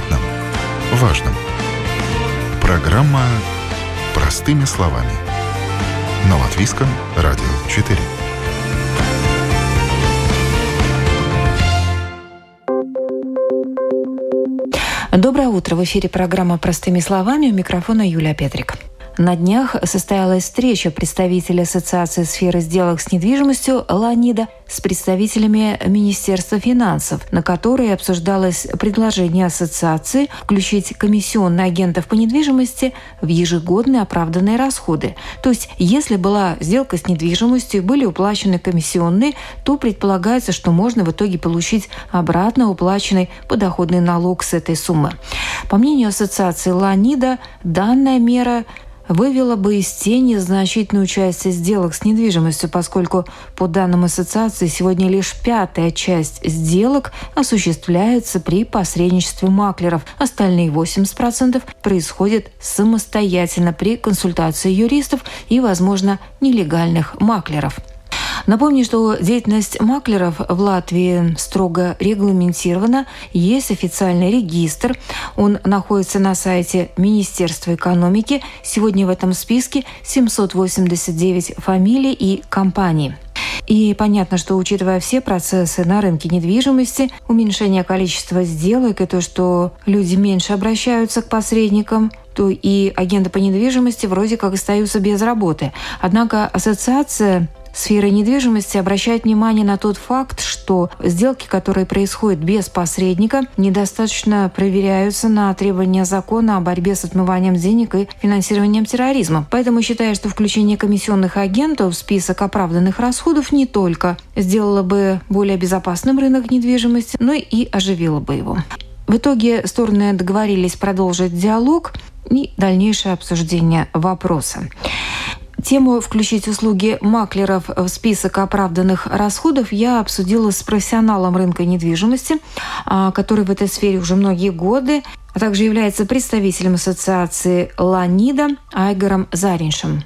непонятном, важном. Программа «Простыми словами». На Латвийском радио 4. Доброе утро. В эфире программа «Простыми словами». У микрофона Юлия Петрик. На днях состоялась встреча представителей Ассоциации сферы сделок с недвижимостью «Ланида» с представителями Министерства финансов, на которой обсуждалось предложение ассоциации включить комиссионные агентов по недвижимости в ежегодные оправданные расходы. То есть, если была сделка с недвижимостью и были уплачены комиссионные, то предполагается, что можно в итоге получить обратно уплаченный подоходный налог с этой суммы. По мнению ассоциации «Ланида», данная мера вывела бы из тени значительную часть сделок с недвижимостью, поскольку, по данным ассоциации, сегодня лишь пятая часть сделок осуществляется при посредничестве маклеров. Остальные 80% происходят самостоятельно при консультации юристов и, возможно, нелегальных маклеров. Напомню, что деятельность маклеров в Латвии строго регламентирована. Есть официальный регистр. Он находится на сайте Министерства экономики. Сегодня в этом списке 789 фамилий и компаний. И понятно, что учитывая все процессы на рынке недвижимости, уменьшение количества сделок и то, что люди меньше обращаются к посредникам, то и агенты по недвижимости вроде как остаются без работы. Однако ассоциация Сфера недвижимости обращает внимание на тот факт, что сделки, которые происходят без посредника, недостаточно проверяются на требования закона о борьбе с отмыванием денег и финансированием терроризма. Поэтому считаю, что включение комиссионных агентов в список оправданных расходов не только сделало бы более безопасным рынок недвижимости, но и оживило бы его. В итоге стороны договорились продолжить диалог и дальнейшее обсуждение вопроса. Тему включить услуги маклеров в список оправданных расходов я обсудила с профессионалом рынка недвижимости, а, который в этой сфере уже многие годы, а также является представителем ассоциации «Ланида» Айгором Зариншем.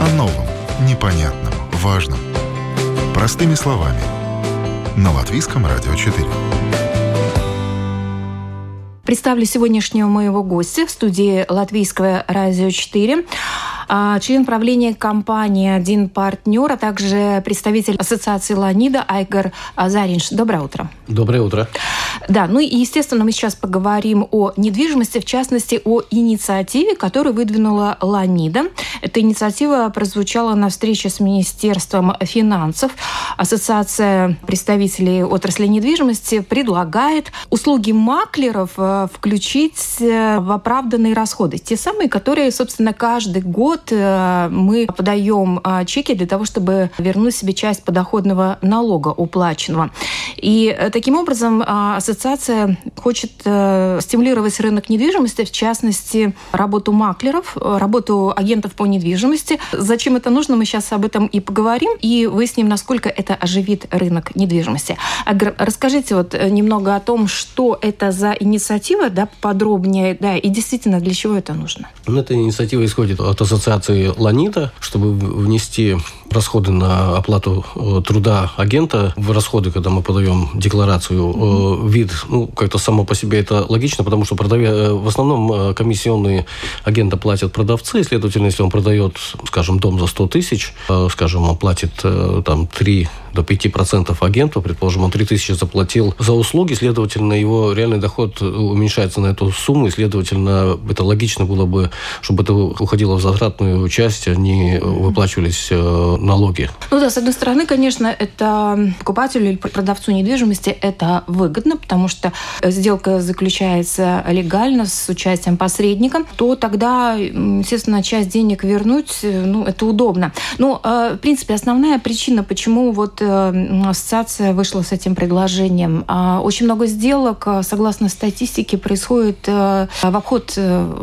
О новом, непонятном, важном. Простыми словами. На Латвийском радио 4. Представлю сегодняшнего моего гостя в студии Латвийского радио 4. А, член правления компании «Один партнер», а также представитель ассоциации «Ланида» Айгар Заринш. Доброе утро. Доброе утро. Да, ну и, естественно, мы сейчас поговорим о недвижимости, в частности, о инициативе, которую выдвинула «Ланида». Эта инициатива прозвучала на встрече с Министерством финансов. Ассоциация представителей отрасли недвижимости предлагает услуги маклеров э, включить э, в оправданные расходы. Те самые, которые, собственно, каждый год год э, мы подаем а, чеки для того, чтобы вернуть себе часть подоходного налога уплаченного. И э, таким образом а, ассоциация хочет э, стимулировать рынок недвижимости, в частности, работу маклеров, работу агентов по недвижимости. Зачем это нужно, мы сейчас об этом и поговорим, и выясним, насколько это оживит рынок недвижимости. Расскажите вот немного о том, что это за инициатива, да, подробнее, да, и действительно для чего это нужно. Ну, эта инициатива исходит от ассоциации ассоциации «Ланита», чтобы внести расходы на оплату э, труда агента в расходы, когда мы подаем декларацию, mm-hmm. вид, ну, как-то само по себе это логично, потому что продавя... Э, в основном комиссионные агента платят продавцы, следовательно, если он продает, скажем, дом за 100 тысяч, скажем, он платит там 3 до 5% агенту, предположим, он 3 тысячи заплатил за услуги, следовательно, его реальный доход уменьшается на эту сумму, и, следовательно, это логично было бы, чтобы это уходило в затратную часть, они выплачивались налоги. Ну да, с одной стороны, конечно, это покупателю или продавцу недвижимости это выгодно, потому что сделка заключается легально с участием посредника, то тогда, естественно, часть денег вернуть, ну, это удобно. Но, э, в принципе, основная причина, почему вот э, ассоциация вышла с этим предложением, а, очень много сделок, э, согласно статистике, происходит в обход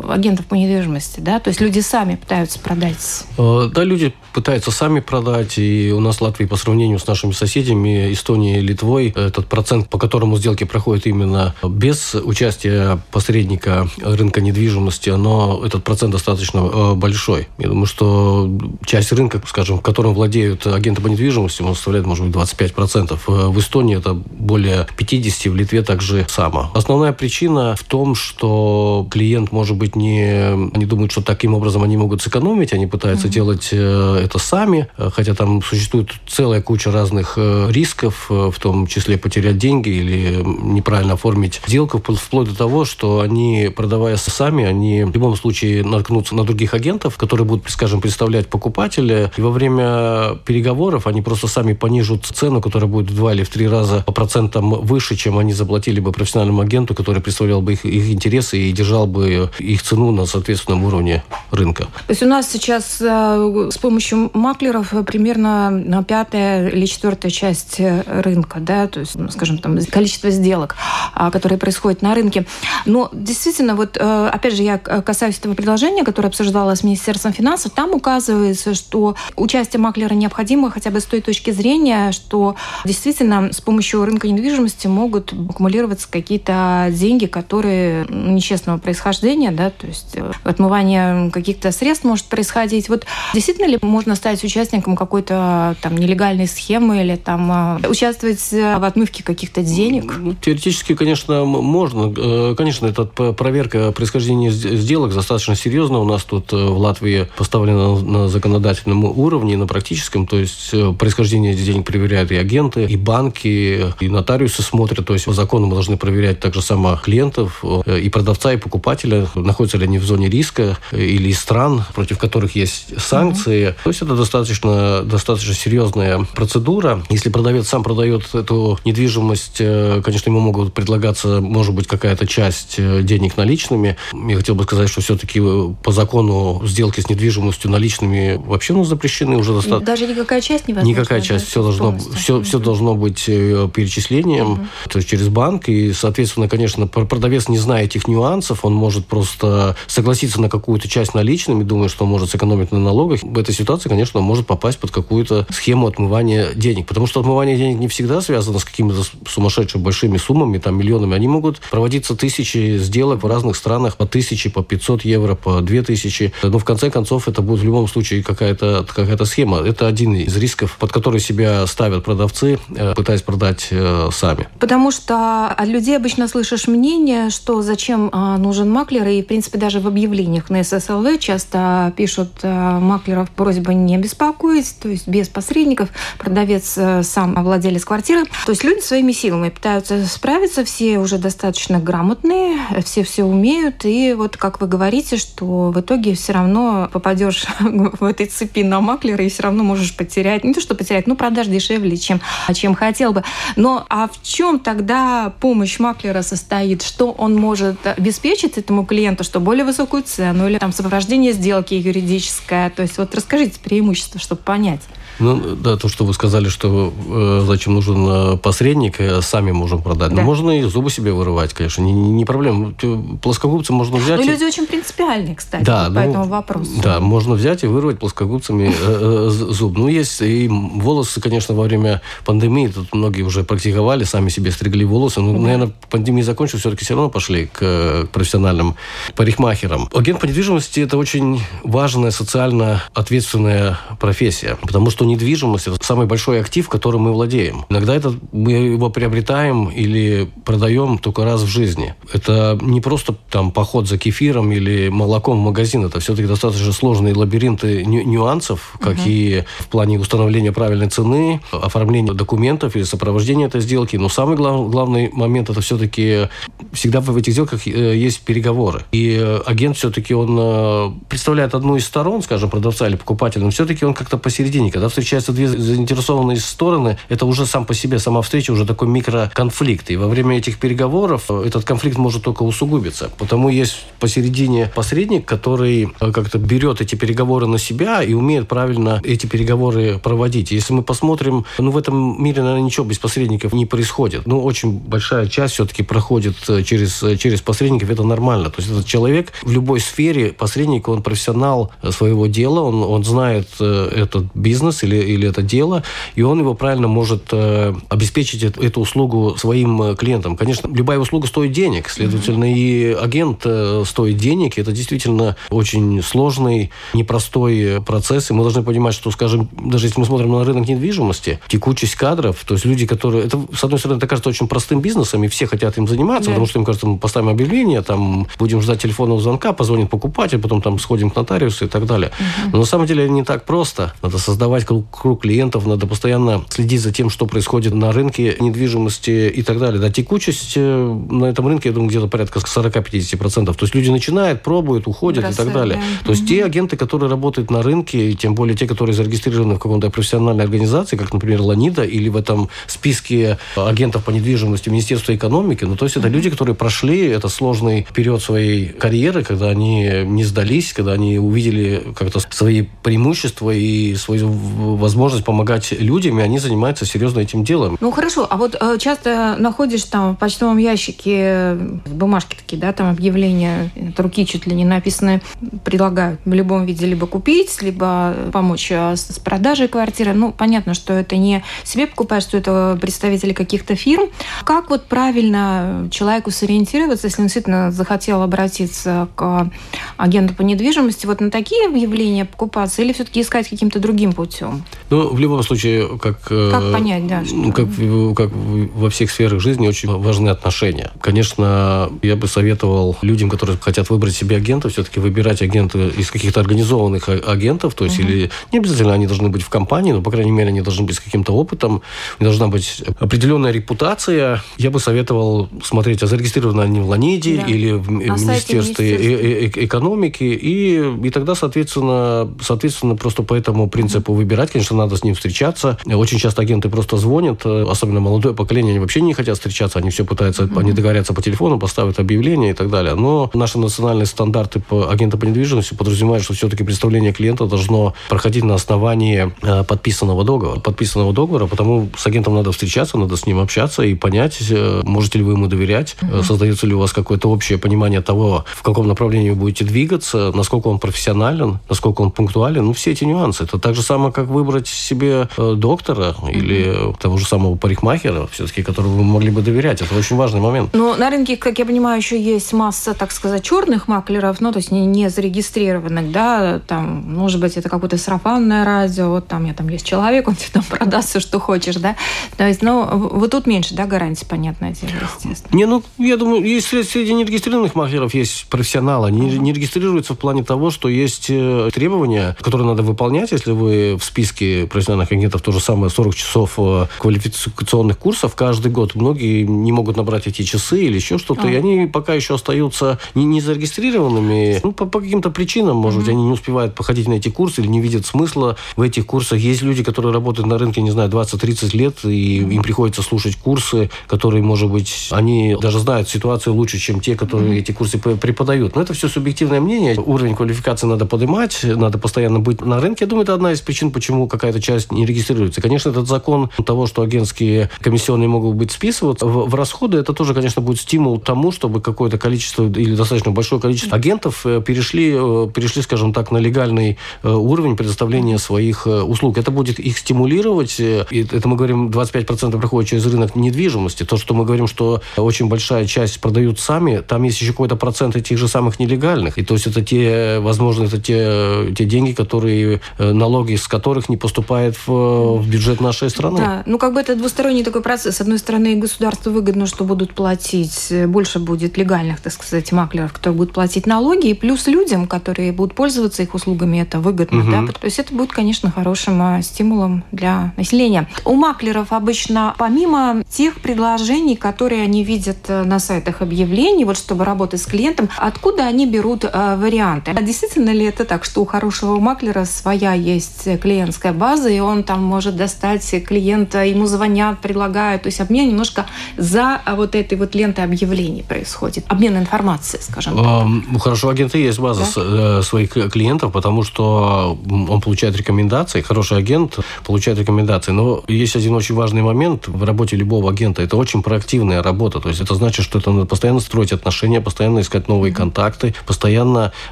агентов по недвижимости, да, то есть люди сами пытаются продать. Да, люди пытаются сами продать. И у нас в Латвии по сравнению с нашими соседями, Эстонией и Литвой, этот процент, по которому сделки проходят именно без участия посредника рынка недвижимости, но этот процент достаточно э, большой. Я думаю, что часть рынка, скажем, которым владеют агенты по недвижимости, он составляет, может быть, 25%. В Эстонии это более 50%, в Литве также само. Основная причина в том, что клиент, может быть, не, не думает, что таким образом они могут сэкономить, они пытаются mm-hmm. делать э, это сами, хотя там существует целая куча разных э, рисков, э, в том числе потерять деньги или неправильно оформить сделку, вплоть до того, что они, продавая сами, они в любом случае наткнутся на других агентов, которые будут, скажем, представлять покупателя, и во время переговоров они просто сами понижут цену, которая будет в два или в три раза по процентам выше, чем они заплатили бы профессиональному агенту, который представлял бы их, их интересы и держал бы их цену на соответственном уровне рынка. То есть у нас сейчас э, с помощью маклеров примерно на пятая или четвертая часть рынка, да, то есть, ну, скажем, там количество сделок, а, которые происходят на рынке. Но действительно, вот э, опять же, я касаюсь этого предложения, которое обсуждалось с Министерством финансов, там указывается, что участие маклера необходимо хотя бы с той точки зрения, что действительно с помощью рынка недвижимости могут аккумулироваться какие-то деньги, которые ну, нечестного происхождения, да, то есть э, отмывание каких-то средств может происходить. Вот действительно ли можно стать участником какой-то там нелегальной схемы или там э, участвовать в отмывке каких-то денег? Ну, теоретически, конечно, можно. Э, конечно, это проверка происхождения сделок достаточно серьезно. У нас тут в Латвии поставлена на законодательном уровне, на практическом. То есть происхождение денег проверяют и агенты, и банки, и нотариусы смотрят. То есть по закону мы должны проверять также само клиентов, и продавца, и покупателя, находятся ли они в зоне риска или из стран, против которых есть санкции. Mm-hmm. Есть это достаточно, достаточно серьезная процедура. Если продавец сам продает эту недвижимость, э, конечно, ему могут предлагаться, может быть, какая-то часть э, денег наличными. Я хотел бы сказать, что все-таки э, по закону сделки с недвижимостью наличными вообще ну, запрещены уже достаточно. Даже никакая часть невозможна? Никакая часть. Все должно, все, все должно быть перечислением, угу. то есть через банк. И, соответственно, конечно, продавец, не зная этих нюансов, он может просто согласиться на какую-то часть наличными, думая, что он может сэкономить на налогах. В этой ситуации, конечно, он может попасть под какую-то схему отмывания денег. Потому что отмывание денег не всегда связано с какими-то сумасшедшими большими суммами, там, миллионами. Они могут проводиться тысячи сделок в разных странах по тысяче, по 500 евро, по 2000. Но в конце концов это будет в любом случае какая-то какая схема. Это один из рисков, под который себя ставят продавцы, э, пытаясь продать э, сами. Потому что от людей обычно слышишь мнение, что зачем а, нужен маклер, и, в принципе, даже в объявлениях на ССЛВ часто пишут э, маклеров просьба не беспокоить, то есть без посредников, продавец сам владелец квартиры. То есть люди своими силами пытаются справиться, все уже достаточно грамотные, все все умеют, и вот как вы говорите, что в итоге все равно попадешь в этой цепи на маклера и все равно можешь потерять, не то что потерять, ну продаж дешевле, чем, чем хотел бы. Но а в чем тогда помощь маклера состоит? Что он может обеспечить этому клиенту, что более высокую цену или там сопровождение сделки юридическое? То есть вот расскажите преимущества, чтобы понять. Ну, да, то, что вы сказали, что э, зачем нужен э, посредник, э, сами можем продать. Да. Но можно и зубы себе вырывать, конечно, не, не проблема. Плоскогубцы можно взять. Но и... люди очень принципиальные, кстати, да, вот ну, по этому вопросу. Да, можно взять и вырвать плоскогубцами э, э, зуб. Ну, есть и волосы, конечно, во время пандемии, тут многие уже практиковали, сами себе стригли волосы. Ну, да. наверное, пандемия закончилась, все-таки все равно пошли к, к профессиональным парикмахерам. Агент по недвижимости – это очень важная социально ответственная профессия, потому что что недвижимость – это самый большой актив, которым мы владеем. Иногда это мы его приобретаем или продаем только раз в жизни. Это не просто там поход за кефиром или молоком в магазин. Это все-таки достаточно сложные лабиринты нюансов, как угу. и в плане установления правильной цены, оформления документов или сопровождения этой сделки. Но самый глав, главный момент – это все-таки всегда в этих сделках э, есть переговоры. И агент все-таки он э, представляет одну из сторон, скажем, продавца или покупателя, но все-таки он как-то посередине. Когда встречаются две заинтересованные стороны, это уже сам по себе, сама встреча уже такой микроконфликт. И во время этих переговоров э, этот конфликт может только усугубиться. Потому есть посередине посредник, который э, как-то берет эти переговоры на себя и умеет правильно эти переговоры проводить. Если мы посмотрим, ну, в этом мире, наверное, ничего без посредников не происходит. Ну, очень большая часть все-таки проходит э, через, через посредников, это нормально. То есть этот человек в любой сфере, посредник, он профессионал своего дела, он, он знает этот бизнес, или, или это дело, и он его правильно может э, обеспечить эту, эту услугу своим э, клиентам. Конечно, любая услуга стоит денег, следовательно, и агент э, стоит денег. Это действительно очень сложный, непростой процесс, и мы должны понимать, что, скажем, даже если мы смотрим на рынок недвижимости, недвижимости, текучесть кадров, то есть люди, которые... Это, с одной стороны, это кажется очень простым бизнесом, и все хотят им заниматься, да. потому что им кажется, мы поставим объявление, там будем ждать телефонного звонка, позвонит покупатель, потом там сходим к нотариусу и так далее. Угу. Но на самом деле не так просто. Надо создавать круг, клиентов, надо постоянно следить за тем, что происходит на рынке недвижимости и так далее. Да, текучесть э, на этом рынке, я думаю, где-то порядка 40-50%. То есть люди начинают, пробуют, уходят Бросают, и так далее. Да. То есть те агенты, которые работают на рынке, и тем более те, которые зарегистрированы в каком-то профессиональной организации, как, например, Ланида, или в этом списке агентов по недвижимости Министерства экономики, ну, то есть это люди, которые прошли это сложный период своей карьеры, когда они не сдались, когда они увидели как-то свои преимущества и свою возможность помогать людям, и они занимаются серьезно этим делом. Ну хорошо, а вот э, часто находишь там в почтовом ящике э, бумажки такие, да, там объявления от руки чуть ли не написаны, предлагают в любом виде либо купить, либо помочь э, с продажей квартиры. Ну, понятно, что это не себе покупаешь, что это представители каких-то фирм. Как вот правильно человеку сориентироваться, если он действительно захотел обратиться к агенту по недвижимости, вот на такие объявления покупаться или все-таки искать каким-то другим путем? Ну, в любом случае, как... Э, как понять, да? Что... Как, как во всех сферах жизни очень важны отношения. Конечно, я бы советовал людям, которые хотят выбрать себе агента, все-таки выбирать агента из каких-то организованных а, агентов, то есть угу. или не обязательно они должны быть в компании, но, по крайней мере, они должны быть с каким-то опытом, должна быть определенная репутация. Я бы советовал смотреть, а зарегистрированы они в Ланиде да. или в На Министерстве экономики, и, и тогда, соответственно, соответственно, просто по этому принципу угу. выбирать. Конечно, надо с ним встречаться. Очень часто агенты просто звонят, особенно молодое поколение, они вообще не хотят встречаться, они все пытаются, угу. они договорятся по телефону, поставят объявление и так далее. Но наши национальные стандарты по агенту по недвижимости подразумевают, что все-таки представление клиента должно проходить на основании э, подписанного договора. Подписанного договора, потому с агентом надо встречаться, надо с ним общаться и понять, э, можете ли вы ему доверять, угу. создается ли у вас какое-то общее понимание того, в каком направлении вы будете двигаться, насколько он профессионален, насколько он пунктуален. Ну, все эти нюансы. Это так же самое, как выбрать себе доктора угу. или того же самого парикмахера, все-таки, которому вы могли бы доверять. Это очень важный момент. Но на рынке, как я понимаю, еще есть масса, так сказать, черных маклеров, ну, то есть не, не зарегистрированных, да, там, может быть, это какое-то сарафанное радио, вот там, я там есть человек, он тебе там продаст все, что хочешь, да. То есть, ну, вот тут меньше, да, гарантий, понятное дело, естественно. Не, ну, я думаю, если среди нерегистрированных маклеров есть профессионалы, они не регистрируются в плане того, что есть э, требования, которые надо выполнять, если вы в списке профессиональных агентов то же самое 40 часов э, квалификационных курсов каждый год. Многие не могут набрать эти часы или еще что-то, а. и они пока еще остаются не, не зарегистрированными, ну, по, по каким-то причинам, может быть, они не успевают походить на эти курсы или не видят смысла в этих курсах. Есть люди, которые работают на рынке, не знаю, 20-30 лет, и им приходится слушать курсы, которые, может быть, они даже знают ситуацию лучше, чем те, которые эти курсы преподают. Но это все субъективное мнение. Уровень квалификации надо поднимать, надо постоянно быть на рынке. Я думаю, это одна из причин, почему какая-то часть не регистрируется. Конечно, этот закон того, что агентские комиссионные могут быть списываться в, в расходы, это тоже, конечно, будет стимул тому, чтобы какое-то количество или достаточно большое количество агентов э, перешли, э, перешли, скажем так, на легальный э, уровень предоставления своих услуг. Это будет их стимулировать. И это мы говорим, 25% проходит через рынок недвижимости. То, что мы говорим, что очень большая часть продают сами, там есть еще какой-то процент этих же самых нелегальных. И то есть это те, возможно, это те, те деньги, которые, налоги с которых не поступают в, в бюджет нашей страны. Да, ну как бы это двусторонний такой процесс. С одной стороны, государству выгодно, что будут платить, больше будет легальных, так сказать, маклеров, которые будут платить налоги, и плюс людям, которые будут пользоваться их услугами, это выгодно. Угу. Да? То есть это будет, конечно, хорошим а, стимулом для населения. У маклеров обычно, помимо тех предложений, которые они видят э, на сайтах объявлений, вот чтобы работать с клиентом, откуда они берут э, варианты? А действительно ли это так, что у хорошего маклера своя есть клиентская база, и он там может достать клиента, ему звонят, предлагают, то есть обмен немножко за вот этой вот лентой объявлений происходит, обмен информацией, скажем так. Ну, хорошо, у агента есть база да? Э, своих клиентов, потому что он получает рекомендации, хороший агент получает рекомендации, но есть один очень важный момент в работе любого агента, это очень проактивная работа, то есть это значит, что это надо постоянно строить отношения, постоянно искать новые контакты, постоянно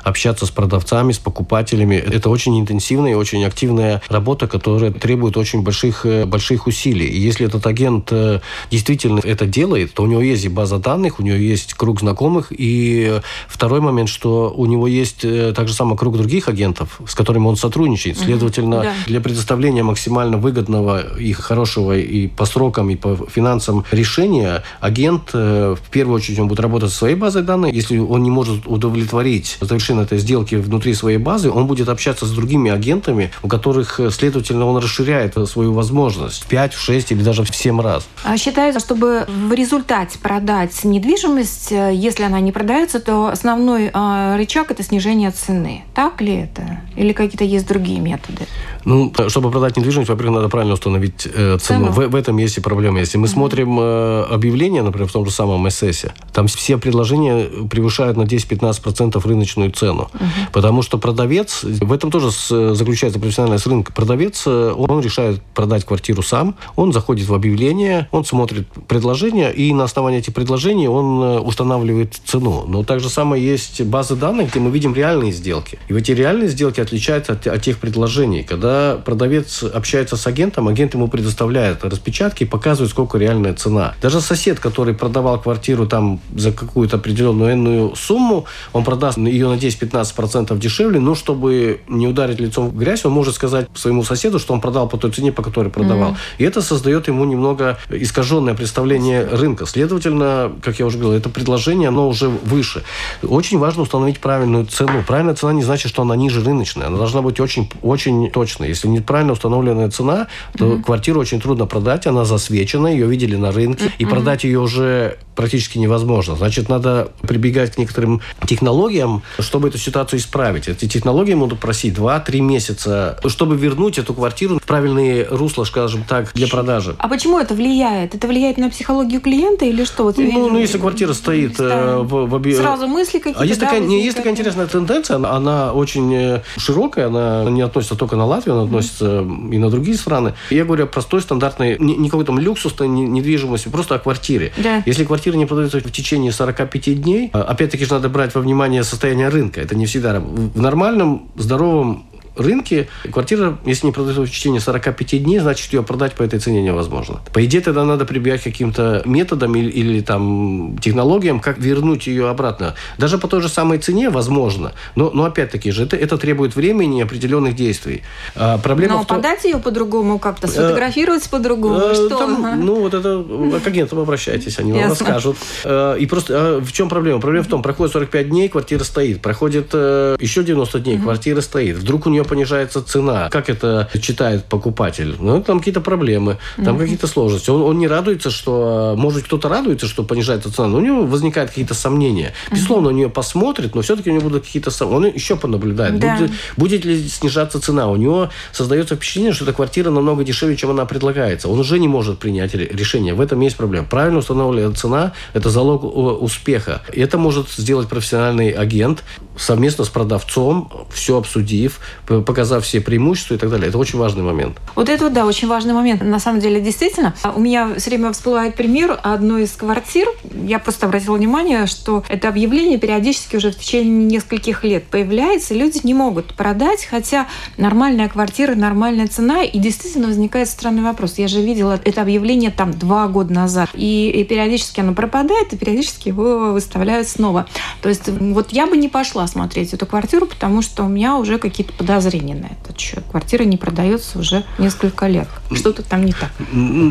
общаться с продавцами, с покупателями. Это очень интенсивная и очень активная работа, которая требует очень больших, э, больших усилий. И если этот агент э, действительно это делает, то у него есть и база данных, у него есть круг знакомых, и второй момент, что у него есть э, также самый круг других агентов, с которыми он сотрудничает. Следовательно, да. для предоставления максимально выгодного и хорошего и по срокам, и по финансам решения, агент в первую очередь он будет работать со своей базой данных. Если он не может удовлетворить завершение этой сделки внутри своей базы, он будет общаться с другими агентами, у которых, э, следовательно, он расширяет свою возможность в 5, в 6 или даже в 7 раз. А считается, чтобы в результате продать недвижимость, э, если она не продается, то основной э, рычаг – это снижение цены. Так ли это? Или какие-то есть другие методы? Ну, чтобы продать недвижимость, во-первых, надо правильно установить э, цену. В, в этом есть и проблема. Если мы mm-hmm. смотрим э, объявления, например, в том же самом СС, там все предложения превышают на 10-15% рыночную цену. Mm-hmm. Потому что продавец, в этом тоже с, заключается профессиональность рынка. Продавец, э, он, решает продать квартиру сам, он заходит в объявление, он смотрит предложения, и на основании этих предложений он э, устанавливает цену. Но так же самое есть базы данных, где мы видим реальные сделки. И эти реальные сделки отличаются от, от тех предложений, когда продавец общается с агентом, агент ему предоставляет распечатки и показывает, сколько реальная цена. Даже сосед, который продавал квартиру там за какую-то определенную энную сумму, он продаст ее на 10-15% дешевле, но чтобы не ударить лицом в грязь, он может сказать своему соседу, что он продал по той цене, по которой продавал. Mm-hmm. И это создает ему немного искаженное представление рынка. Следовательно, как я уже говорил, это предложение, оно уже выше. Очень важно установить правильную цену. Правильная цена не значит, что она ниже рыночной. Она должна быть очень, очень точной конечно. Если неправильно установленная цена, то mm-hmm. квартиру очень трудно продать, она засвечена, ее видели на рынке, mm-hmm. и продать ее уже практически невозможно. Значит, надо прибегать к некоторым технологиям, чтобы эту ситуацию исправить. Эти технологии могут просить 2-3 месяца, чтобы вернуть эту квартиру в правильные русла, скажем так, для продажи. А почему это влияет? Это влияет на психологию клиента или что? Ну, ну если квартира стоит э, в, в объ... Сразу мысли какие-то, А есть, да, такая, не, есть такая интересная тенденция, она, она очень э, широкая, она не относится только на Латвию, она относится и на другие страны. Я говорю о простой, стандартной, не, не какой-то люксусной недвижимости, просто о квартире. Да. Если квартира квартира не продается в течение 45 дней, а, опять-таки же надо брать во внимание состояние рынка. Это не всегда. В нормальном, здоровом рынке квартира, если не продается в течение 45 дней, значит, ее продать по этой цене невозможно. По идее, тогда надо прибегать к каким-то методам или, или там технологиям, как вернуть ее обратно. Даже по той же самой цене возможно, но, но опять-таки же это, это требует времени и определенных действий. А, проблема но том... подать ее по-другому как-то, сфотографировать по-другому, э, что? Там, ну, вот это к агентам обращайтесь, они вам расскажут. Э, и просто э, в чем проблема? Проблема в том, проходит 45 дней, квартира стоит. Проходит э, еще 90 дней, квартира стоит. Вдруг у нее нее понижается цена. Как это читает покупатель? Ну, там какие-то проблемы, там mm-hmm. какие-то сложности. Он, он не радуется, что... Может, кто-то радуется, что понижается цена, но у него возникают какие-то сомнения. Безусловно, mm-hmm. он нее посмотрит, но все-таки у него будут какие-то. Он еще понаблюдает. Да. Будет, будет ли снижаться цена? У него создается впечатление, что эта квартира намного дешевле, чем она предлагается. Он уже не может принять решение. В этом есть проблема. Правильно установленная цена – это залог успеха. И это может сделать профессиональный агент совместно с продавцом, все обсудив, показав все преимущества и так далее. Это очень важный момент. Вот это, да, очень важный момент. На самом деле, действительно, у меня все время всплывает пример одной из квартир. Я просто обратила внимание, что это объявление периодически уже в течение нескольких лет появляется, люди не могут продать, хотя нормальная квартира, нормальная цена, и действительно возникает странный вопрос. Я же видела это объявление там два года назад, и, и периодически оно пропадает, и периодически его выставляют снова. То есть вот я бы не пошла смотреть эту квартиру, потому что у меня уже какие-то подозрения на этот счет. Квартира не продается уже несколько лет. Что-то там не так.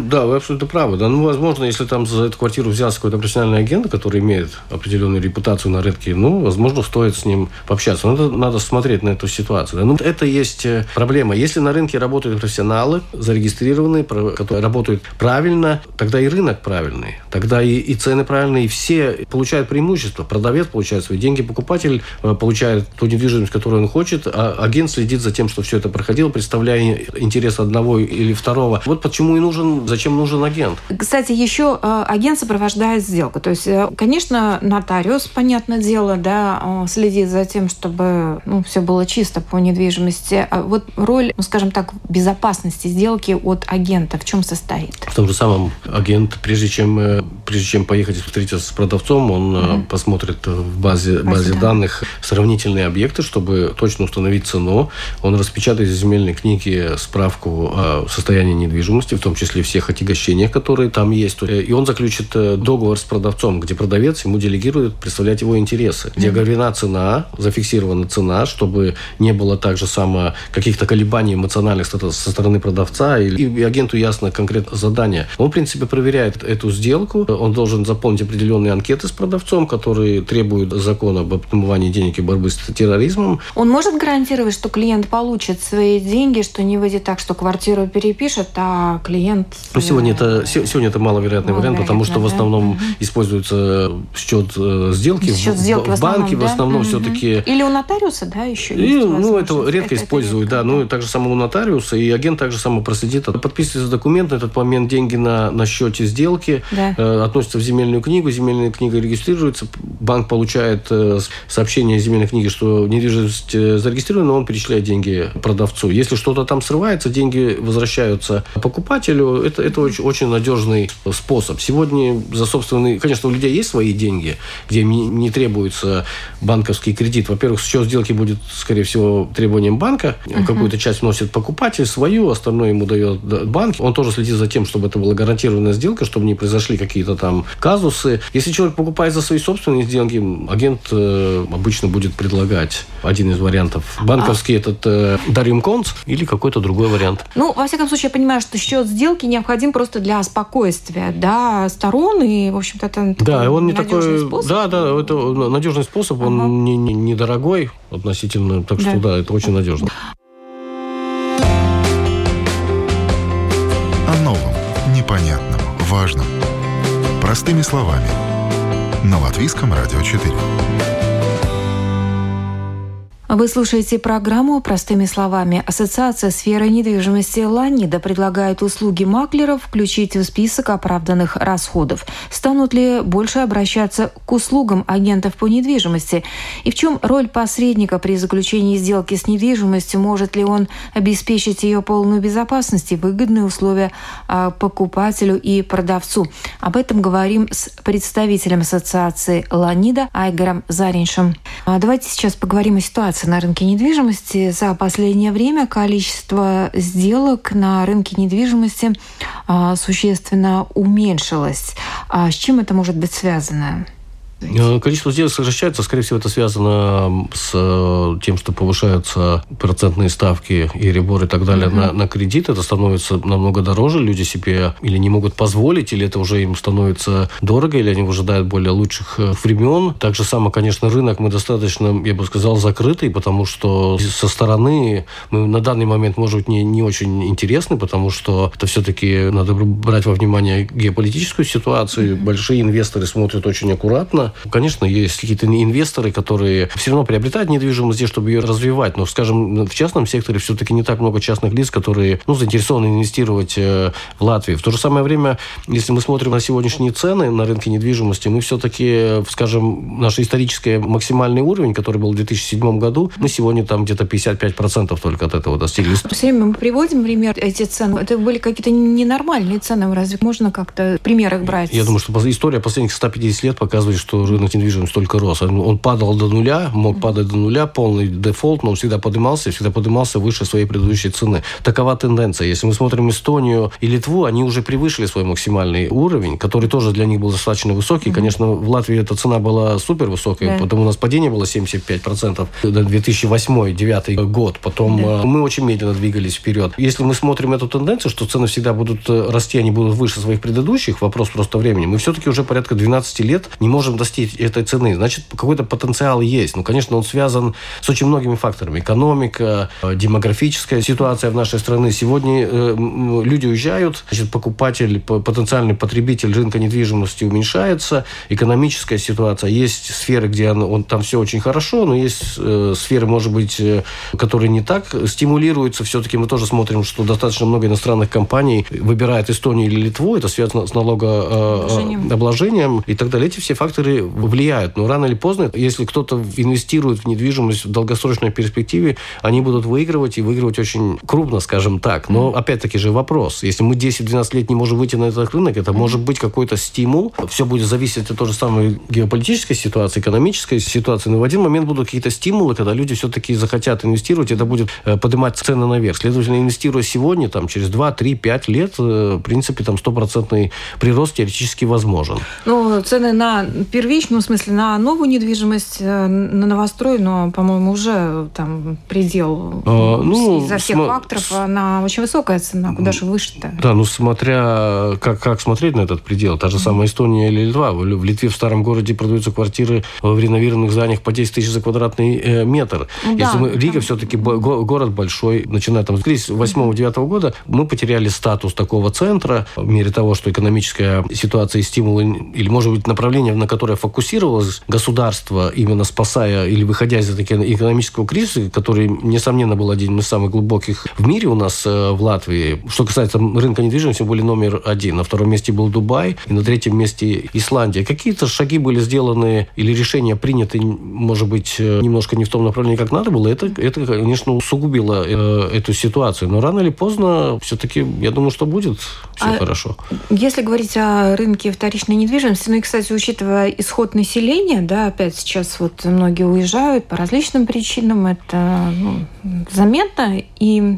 Да, вы абсолютно правы. Да, ну, возможно, если там за эту квартиру взялся какой-то профессиональный агент, который имеет определенную репутацию на рынке, ну, возможно, стоит с ним пообщаться. Надо, надо смотреть на эту ситуацию. Да. Ну, это есть э, проблема. Если на рынке работают профессионалы, зарегистрированные, которые работают правильно, тогда и рынок правильный. Тогда и, и цены правильные, и все получают преимущество. Продавец получает свои деньги, покупатель получает ту недвижимость, которую он хочет, а агент следит за тем, что все это проходило, представляя интерес одного или второго. Вот почему и нужен, зачем нужен агент. Кстати, еще э, агент сопровождает сделку. То есть, э, конечно, нотариус, понятное дело, да, следит за тем, чтобы ну, все было чисто по недвижимости. А вот роль, ну, скажем так, безопасности сделки от агента в чем состоит? В том же самом агент, прежде чем э, прежде чем поехать встретиться с продавцом, он mm-hmm. посмотрит в базе, базе данных сравнительные объекты, чтобы точно установить цену. Он распечатает из земельной книги справку о состоянии недвижимости, в том числе всех отягощениях, которые там есть. И он заключит договор с продавцом, где продавец ему делегирует представлять его интересы, где оговорена цена, зафиксирована цена, чтобы не было также само каких-то колебаний эмоциональных со стороны продавца, и агенту ясно конкретно задание. Он, в принципе, проверяет эту сделку, он должен заполнить определенные анкеты с продавцом, которые требуют закона об отмывании денег и борьбы с терроризмом. Он может гарантировать, что клиент получит свои деньги, что не выйдет так, что квартиру перепишет, а клиент... Ну, сегодня это, сегодня это маловероятный вариант, потому что в основном да? используется счет э, сделки счет в, сделки в, в банке, да? в основном угу. все-таки... Или у нотариуса, да, еще и, есть Ну, это редко это, используют, редко, да. Ну, и также самого нотариуса, и агент также само проследит. Подписывается документ, на этот момент деньги на, на счете сделки да. э, относятся в земельную книгу, земельная книга регистрируется, банк получает э, сообщение из земельной книги, что недвижимость э, зарегистрирована, он перечисляет деньги продавцу. Если что-то там срывается, деньги возвращаются покупателю. Это, это очень, очень надежный способ. Сегодня за собственный... Конечно, у людей есть свои деньги, где не, требуется банковский кредит. Во-первых, счет сделки будет, скорее всего, требованием банка. Uh-huh. Какую-то часть вносит покупатель свою, остальное ему дает банк. Он тоже следит за тем, чтобы это была гарантированная сделка, чтобы не произошли какие-то там казусы. Если человек покупает за свои собственные сделки, агент э, обычно будет предлагать один из вариантов. Банковский а... этот э, Дарим Конц или какой-то другой вариант. Ну, во всяком случае, я понимаю, что счет сделки необходим просто для спокойствия, да, сторон, и, в общем-то, это да, он не такой, способ. Да, да, это надежный способ, он ага. не, не, недорогой относительно, так что да, это очень надежно. О новом, непонятном, важном. Простыми словами. На Латвийском радио 4. Вы слушаете программу «Простыми словами». Ассоциация сферы недвижимости «Ланида» предлагает услуги маклеров включить в список оправданных расходов. Станут ли больше обращаться к услугам агентов по недвижимости? И в чем роль посредника при заключении сделки с недвижимостью? Может ли он обеспечить ее полную безопасность и выгодные условия а, покупателю и продавцу? Об этом говорим с представителем ассоциации «Ланида» Айгором Зариншем. А, давайте сейчас поговорим о ситуации ситуация на рынке недвижимости. За последнее время количество сделок на рынке недвижимости а, существенно уменьшилось. А с чем это может быть связано? Э, количество сделок сокращается. Скорее всего, это связано с э, тем, что повышаются процентные ставки и ребор и так далее uh-huh. на, на кредит. Это становится намного дороже. Люди себе или не могут позволить, или это уже им становится дорого, или они ожидают более лучших э, времен. Так же само, конечно, рынок мы достаточно, я бы сказал, закрытый, потому что со стороны мы на данный момент, может быть, не, не очень интересны, потому что это все-таки надо брать во внимание геополитическую ситуацию. Большие инвесторы смотрят очень аккуратно Конечно, есть какие-то инвесторы, которые все равно приобретают недвижимость здесь, чтобы ее развивать. Но, скажем, в частном секторе все-таки не так много частных лиц, которые ну, заинтересованы инвестировать э, в Латвии. В то же самое время, если мы смотрим на сегодняшние цены на рынке недвижимости, мы все-таки, скажем, наш исторический максимальный уровень, который был в 2007 году, мы сегодня там где-то 55% только от этого достигли. Все время мы приводим пример эти цены. Это были какие-то ненормальные цены. Разве можно как-то примеры брать? Я думаю, что история последних 150 лет показывает, что рынок недвижимости только рос. Он падал до нуля, мог падать до нуля, полный дефолт, но он всегда поднимался, и всегда поднимался выше своей предыдущей цены. Такова тенденция. Если мы смотрим Эстонию и Литву, они уже превысили свой максимальный уровень, который тоже для них был достаточно высокий. Mm-hmm. Конечно, в Латвии эта цена была супер высокая, yeah. потому у нас падение было 75% до 2008-2009 год. Потом yeah. мы очень медленно двигались вперед. Если мы смотрим эту тенденцию, что цены всегда будут э, расти, они будут выше своих предыдущих, вопрос просто времени, мы все-таки уже порядка 12 лет не можем достичь достичь этой цены, значит, какой-то потенциал есть. Ну, конечно, он связан с очень многими факторами. Экономика, э, демографическая ситуация в нашей стране. Сегодня э, люди уезжают, значит, покупатель, потенциальный потребитель рынка недвижимости уменьшается, экономическая ситуация. Есть сферы, где он, он там все очень хорошо, но есть э, сферы, может быть, э, которые не так стимулируются. Все-таки мы тоже смотрим, что достаточно много иностранных компаний выбирает Эстонию или Литву. Это связано с налогообложением э, и так далее. Эти все факторы влияют. Но рано или поздно, если кто-то инвестирует в недвижимость в долгосрочной перспективе, они будут выигрывать и выигрывать очень крупно, скажем так. Но опять-таки же вопрос. Если мы 10-12 лет не можем выйти на этот рынок, это может быть какой-то стимул. Все будет зависеть от той же самой геополитической ситуации, экономической ситуации. Но в один момент будут какие-то стимулы, когда люди все-таки захотят инвестировать, это будет э, поднимать цены наверх. Следовательно, инвестируя сегодня, там, через 2, 3, 5 лет, э, в принципе, там стопроцентный прирост теоретически возможен. Ну, цены на первичную, в смысле, на новую недвижимость, э, на новострой, но, по-моему, уже там предел а, ну, из-за всех см... факторов, она очень высокая цена, куда же выше-то? Да, ну, смотря как, как смотреть на этот предел. Та же самая Эстония или Литва. В Литве в старом городе продаются квартиры в реновированных зданиях по 10 тысяч за квадратный э, метр. Да, Если мы, Рига там... все-таки город большой, начиная там с кризиса 8-9 года, мы потеряли статус такого центра в мере того, что экономическая ситуация и стимулы, или, может быть, направление, на которое фокусировалось государство, именно спасая или выходя из экономического кризиса, который, несомненно, был один из самых глубоких в мире у нас э, в Латвии. Что касается рынка недвижимости, были номер один. На втором месте был Дубай, и на третьем месте Исландия. Какие-то шаги были сделаны или решения приняты, может быть, э, немножко не в том направлении, как надо было. Это, это конечно, усугубило э, эту ситуацию. Но рано или поздно все-таки, я думаю, что будет все а хорошо. Если говорить о рынке вторичной недвижимости, ну и, кстати, учитывая исход населения, да, опять сейчас вот многие уезжают по различным причинам, это ну, заметно, и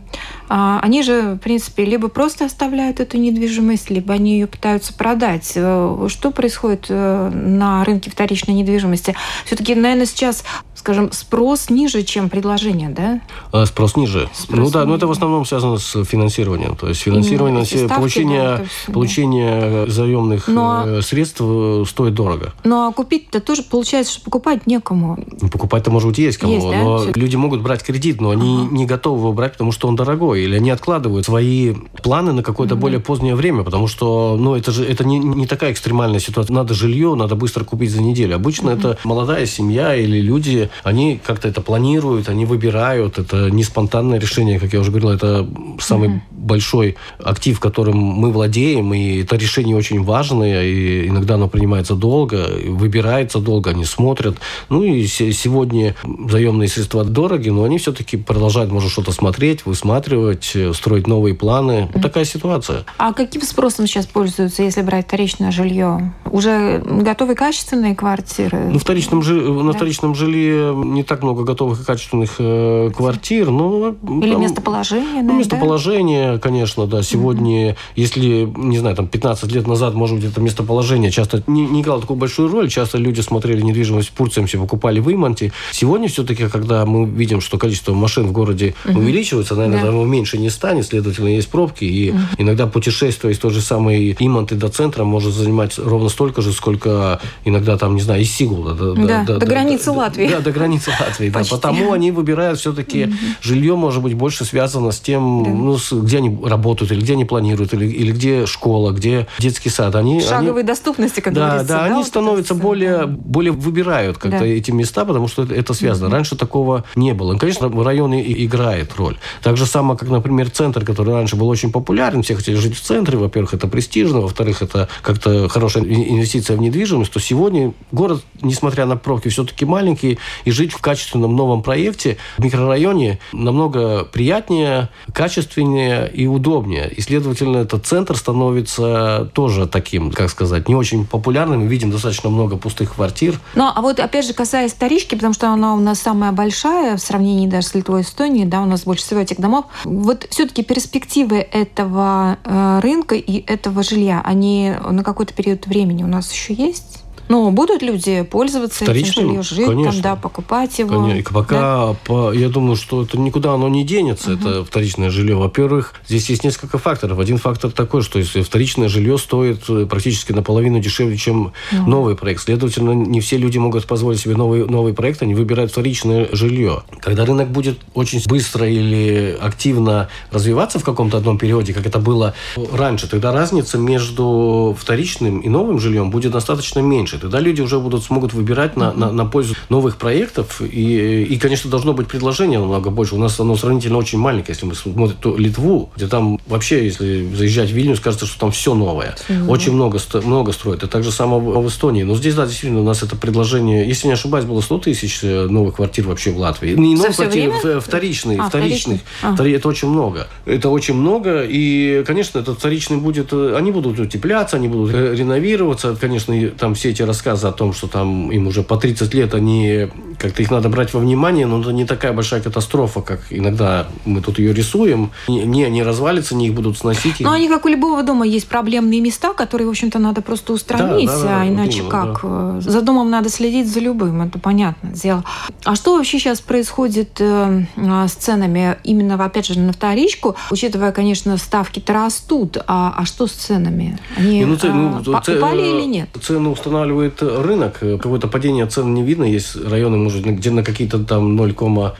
а, они же, в принципе, либо просто оставляют эту недвижимость, либо они ее пытаются продать. Э, что происходит э, на рынке вторичной недвижимости? Все-таки, наверное, сейчас скажем, спрос ниже, чем предложение, да? А, спрос ниже. Спрос ну да, ниже. но это в основном связано с финансированием. То есть финансирование, ставки, получение, да, все, получение да. заемных но, э, средств стоит дорого. Ну а купить-то тоже получается, что покупать некому. Ну, покупать-то, может быть, есть кому. Есть, да? Но все люди могут брать кредит, но они ага. не готовы его брать, потому что он дорогой. Или они откладывают свои планы на какое-то mm более позднее время, потому что ну, это же это не, не такая экстремальная ситуация. Надо жилье, надо быстро купить за неделю. Обычно mm это молодая семья или люди, они как-то это планируют, они выбирают. Это не спонтанное решение, как я уже говорил, это самый mm большой актив, которым мы владеем, и это решение очень важное, и иногда оно принимается долго, выбирается долго, они смотрят. Ну и сегодня заемные средства дороги, но они все-таки продолжают, может, что-то смотреть, высматривать, э, строить новые планы. Вот такая ситуация. А каким спросом сейчас пользуются, если брать вторичное жилье? Уже готовые качественные квартиры? Ну, вторичном жи... да? на вторичном жилье не так много готовых и качественных э, квартир, но... Или там, местоположение, ну, местоположение, конечно, да. Сегодня, mm-hmm. если, не знаю, там 15 лет назад, может быть, это местоположение часто не, не играло такую большую роль. Часто люди смотрели недвижимость в Пурцемсе, покупали в Иманте. Сегодня все-таки, когда мы видим, что количество машин в городе mm-hmm. увеличивается, наверное, да. меньше не станет, следовательно, есть пробки. И mm-hmm. иногда путешествие из той же самой Иманты до центра может занимать ровно столько же, сколько иногда там, не знаю, из Сигула. До, да, до, до, до границы до, Латвии. Да, до границы Латвии. Да. Потому они выбирают все-таки mm-hmm. жилье, может быть, больше связано с тем, да. ну, с, где они работают или где они планируют, или, или где школа, где детский сад. Они, Шаговой они, доступности, как да, говорится. Да, да, они становятся более, да. более выбирают как-то да. эти места, потому что это, это связано. Mm-hmm. Раньше такого не было. И, конечно, район играет роль. Так же самое, как, например, центр, который раньше был очень популярен, все хотели жить в центре, во-первых, это престижно, во-вторых, это как-то хорошая инвестиция в недвижимость, то сегодня город, несмотря на пробки, все-таки маленький, и жить в качественном новом проекте в микрорайоне намного приятнее, качественнее и удобнее. И, следовательно, этот центр становится тоже таким, как сказать, не очень популярным. Мы видим достаточно много пустых квартир. Ну, а вот, опять же, касаясь вторички, потому что она у нас самая большая в сравнении даже с Литвой и Эстонией, да, у нас больше всего этих домов. Вот все-таки перспективы этого э, рынка и этого жилья, они на какой-то период времени у нас еще есть? Ну, будут люди пользоваться Вторичным? этим жильем, жить Конечно. там, да, покупать его. Конечно. Пока, да? по, я думаю, что это никуда оно не денется, угу. это вторичное жилье. Во-первых, здесь есть несколько факторов. Один фактор такой, что если вторичное жилье стоит э, практически наполовину дешевле, чем угу. новый проект. Следовательно, не все люди могут позволить себе новый, новый проект, они выбирают вторичное жилье. Когда рынок будет очень быстро или активно развиваться в каком-то одном периоде, как это было раньше, тогда разница между вторичным и новым жильем будет достаточно меньше. Тогда люди уже будут, смогут выбирать на, на, на пользу новых проектов. И, и, конечно, должно быть предложение намного больше. У нас оно сравнительно очень маленькое. Если мы смотрим то Литву, где там вообще, если заезжать в Вильнюс, кажется, что там все новое. Все очень много, много строят. И так же самое в, Эстонии. Но здесь, да, действительно, у нас это предложение, если не ошибаюсь, было 100 тысяч э, новых квартир вообще в Латвии. Не новых квартир, время? вторичные. А, вторичных. А. Это очень много. Это очень много. И, конечно, этот вторичный будет... Э, они будут утепляться, они будут реновироваться. Конечно, там все эти рассказы о том, что там им уже по 30 лет, они как-то их надо брать во внимание, но это не такая большая катастрофа, как иногда мы тут ее рисуем. Не, не развалится, не их будут сносить. Но они, как у любого дома, есть проблемные места, которые, в общем-то, надо просто устранить, да, да, да, а иначе именно, как? Да. За домом надо следить за любым, это понятное дело. А что вообще сейчас происходит э, с ценами именно, опять же, на вторичку, учитывая, конечно, ставки-то растут, а, а что с ценами? Они ну, ну, а, ц... упали или нет? Цены устанавливает рынок, какое-то падение цен не видно, есть районы, может, где на какие-то там 0,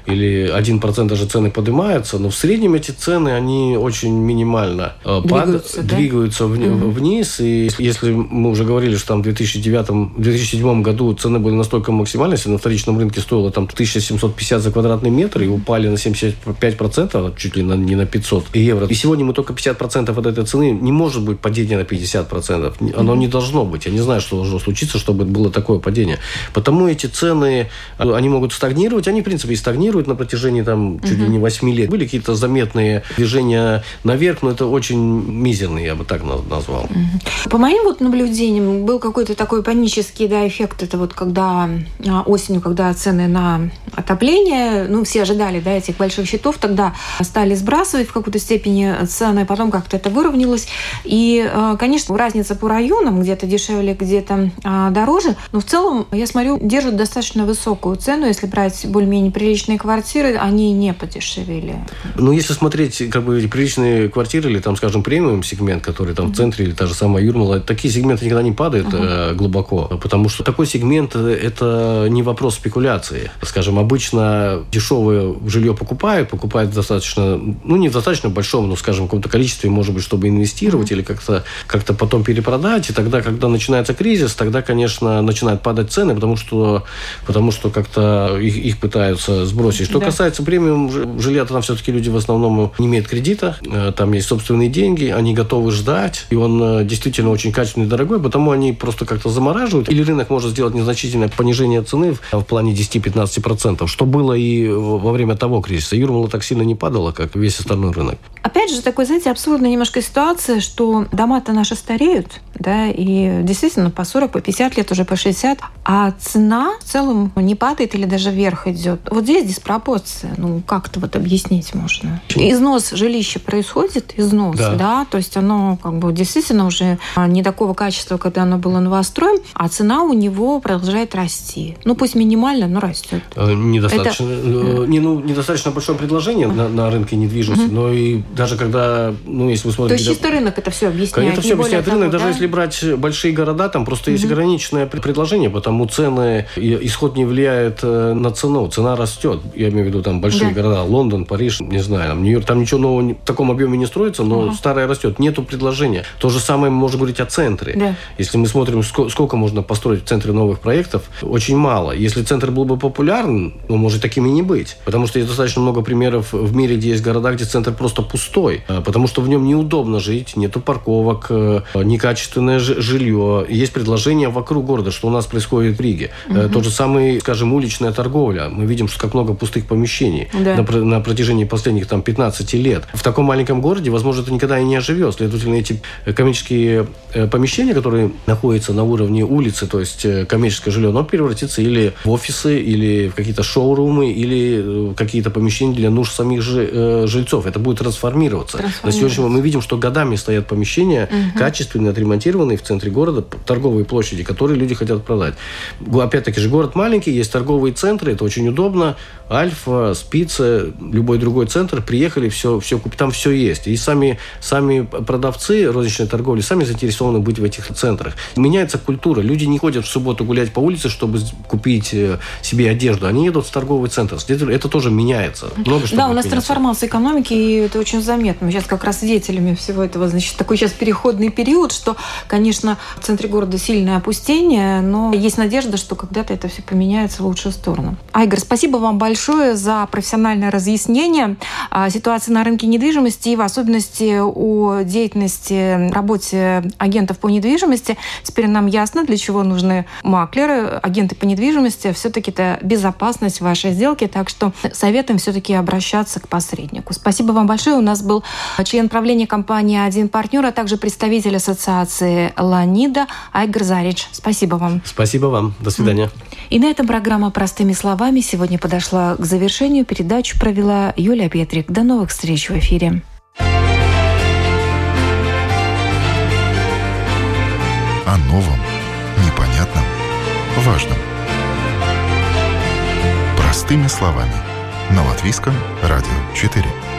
или 1% даже цены поднимаются, но в среднем эти цены, они очень минимально э, двигаются, пад... да? двигаются в... угу. вниз, и если мы уже говорили, что там в 2009-2007 году цены были настолько максимальные, если на вторичном рынке стоило там 1750 за квадратный метр и упали на 75%, чуть ли на, не на 500 евро. И сегодня мы только 50% от этой цены, не может быть падение на 50%. Оно не должно быть. Я не знаю, что должно случиться, чтобы было такое падение. Потому эти цены, они могут стагнировать. Они, в принципе, и стагнируют на протяжении там чуть ли не 8 лет. Были какие-то заметные движения наверх, но это очень мизерные, я бы так назвал. По моим вот наблюдениям, был какой-то такой панический да, эффект. Это вот когда а, осенью, когда цены на отопление, ну, все ожидали да, этих больших счетов, тогда стали сбрасывать в какой-то степени цены, потом как-то это выровнялось. И, а, конечно, разница по районам, где-то дешевле, где-то а, дороже, но в целом, я смотрю, держат достаточно высокую цену. Если брать более-менее приличные квартиры, они не подешевели. Ну, если смотреть как бы приличные квартиры или там, скажем, премиум сегмент, который там mm-hmm. в центре или та же самая Юрмала, такие сегменты никогда не падают uh-huh. глубоко, потому что такой сегмент э, это не вопрос спекуляции. Скажем, обычно дешевое жилье покупают, покупают достаточно, ну не в достаточно большом, но скажем, в каком-то количестве, может быть, чтобы инвестировать uh-huh. или как-то как-то потом перепродать. И тогда, когда начинается кризис, тогда, конечно, начинают падать цены, потому что потому что как-то их, их пытаются сбросить. Что да. касается премиум жилья, то там все-таки люди в основном не имеют кредита, э, там есть собственные деньги, они готовы ждать, и он э, действительно очень качественный и дорогой, потому они просто как-то замораживают. Или рынок может сделать незначительное понижение цены в, в плане 10-15%, что было и во время того кризиса. Юрмала так сильно не падала, как весь остальной рынок. Опять же, такой, знаете, абсурдная немножко ситуация, что дома-то наши стареют, да, и действительно по 40, по 50 лет, уже по 60, а цена в целом не падает или даже вверх идет. Вот здесь диспропорция. Ну, как-то вот объяснить можно. Износ жилища происходит, износ, да. да, то есть оно как бы действительно уже не такого качества, когда оно было новостроем, а цена у него продолжает расти. Ну, пусть минимально, но растет. Э, недостаточно, Это... Э, не, ну, недостаточно большое предложение на, на рынке недвижимости, угу. но и даже когда, ну, если вы смотрите... То есть чисто рынок это все объясняет? Это все объясняет рынок, того, даже да? если брать большие города, там просто есть ограниченное предложение, потому цены, исход не влияет э, на цену, цена растет. Я имею в виду там большие да. города, Лондон, Париж, не знаю, там Нью-Йорк, там ничего нового в таком объеме не строится, но угу. старое растет, нету предложения. То же самое можно говорить о центре. Да. Если мы смотрим, сколько можно построить в центре новых проектов, очень мало. Если центр был бы популярен, ну, может таким и не быть. Потому что есть достаточно много примеров в мире, где есть города, где центр просто пустой. Э, потому что в нем неудобно жить, нету парковок, э, некачественное жилье. Есть предложения вокруг города, что у нас происходит в Риге. Угу. Тот же самый, скажем, уличная торговля. Мы видим, что как много пустых помещений да. на, на протяжении последних там 15 лет. В таком маленьком городе, возможно, это никогда и не оживет. Следовательно, эти коммерческие помещения, которые находятся на уровне улицы, то есть коммерческое жилье, оно превратится или в офисы, или в какие-то шоурумы, или какие-то помещения для нужд самих жильцов. Это будет трансформироваться. На сегодняшний момент мы видим, что годами стоят помещения, угу. качественные, отремонтированные в центре города, торговые площади, которые люди хотят продать. Опять-таки же город маленький, есть торговые центры, это очень удобно. Альфа, Спица, любой другой центр, приехали, все, все, там все есть. И сами, сами продавцы розничной торговли сами заинтересованы быть в этих центрах. Меняется культура. Люди не ходят в субботу гулять по улице, чтобы купить э, себе одежду. Они едут в торговый центр. Это тоже меняется. Много что да, у нас меняться. трансформация экономики, и это очень заметно. Мы сейчас как раз свидетелями всего этого. Значит, такой сейчас переходный период, что конечно, в центре города сильное опустение, но есть надежда, что когда-то это все поменяется в лучшую сторону. Айгор, спасибо вам большое за профессиональное разъяснение ситуации на рынке недвижимости и в особенности о деятельности, работе агентов по недвижимости. Теперь нам ясно, для чего нужны маклеры, агенты по недвижимости. Все-таки это безопасность вашей сделки, так что советуем все-таки обращаться к посреднику. Спасибо вам большое. У нас был член правления компании «Один партнер», а также представитель ассоциации «Ланида» Айгар Зарич. Спасибо вам. Спасибо вам. До свидания. И на этом программа «Простыми словами» сегодня подошла к завершению. Передачу провела Юлия Петрик. До новых встреч в эфире. О новом, непонятном, важном. Простыми словами. На Латвийском радио 4.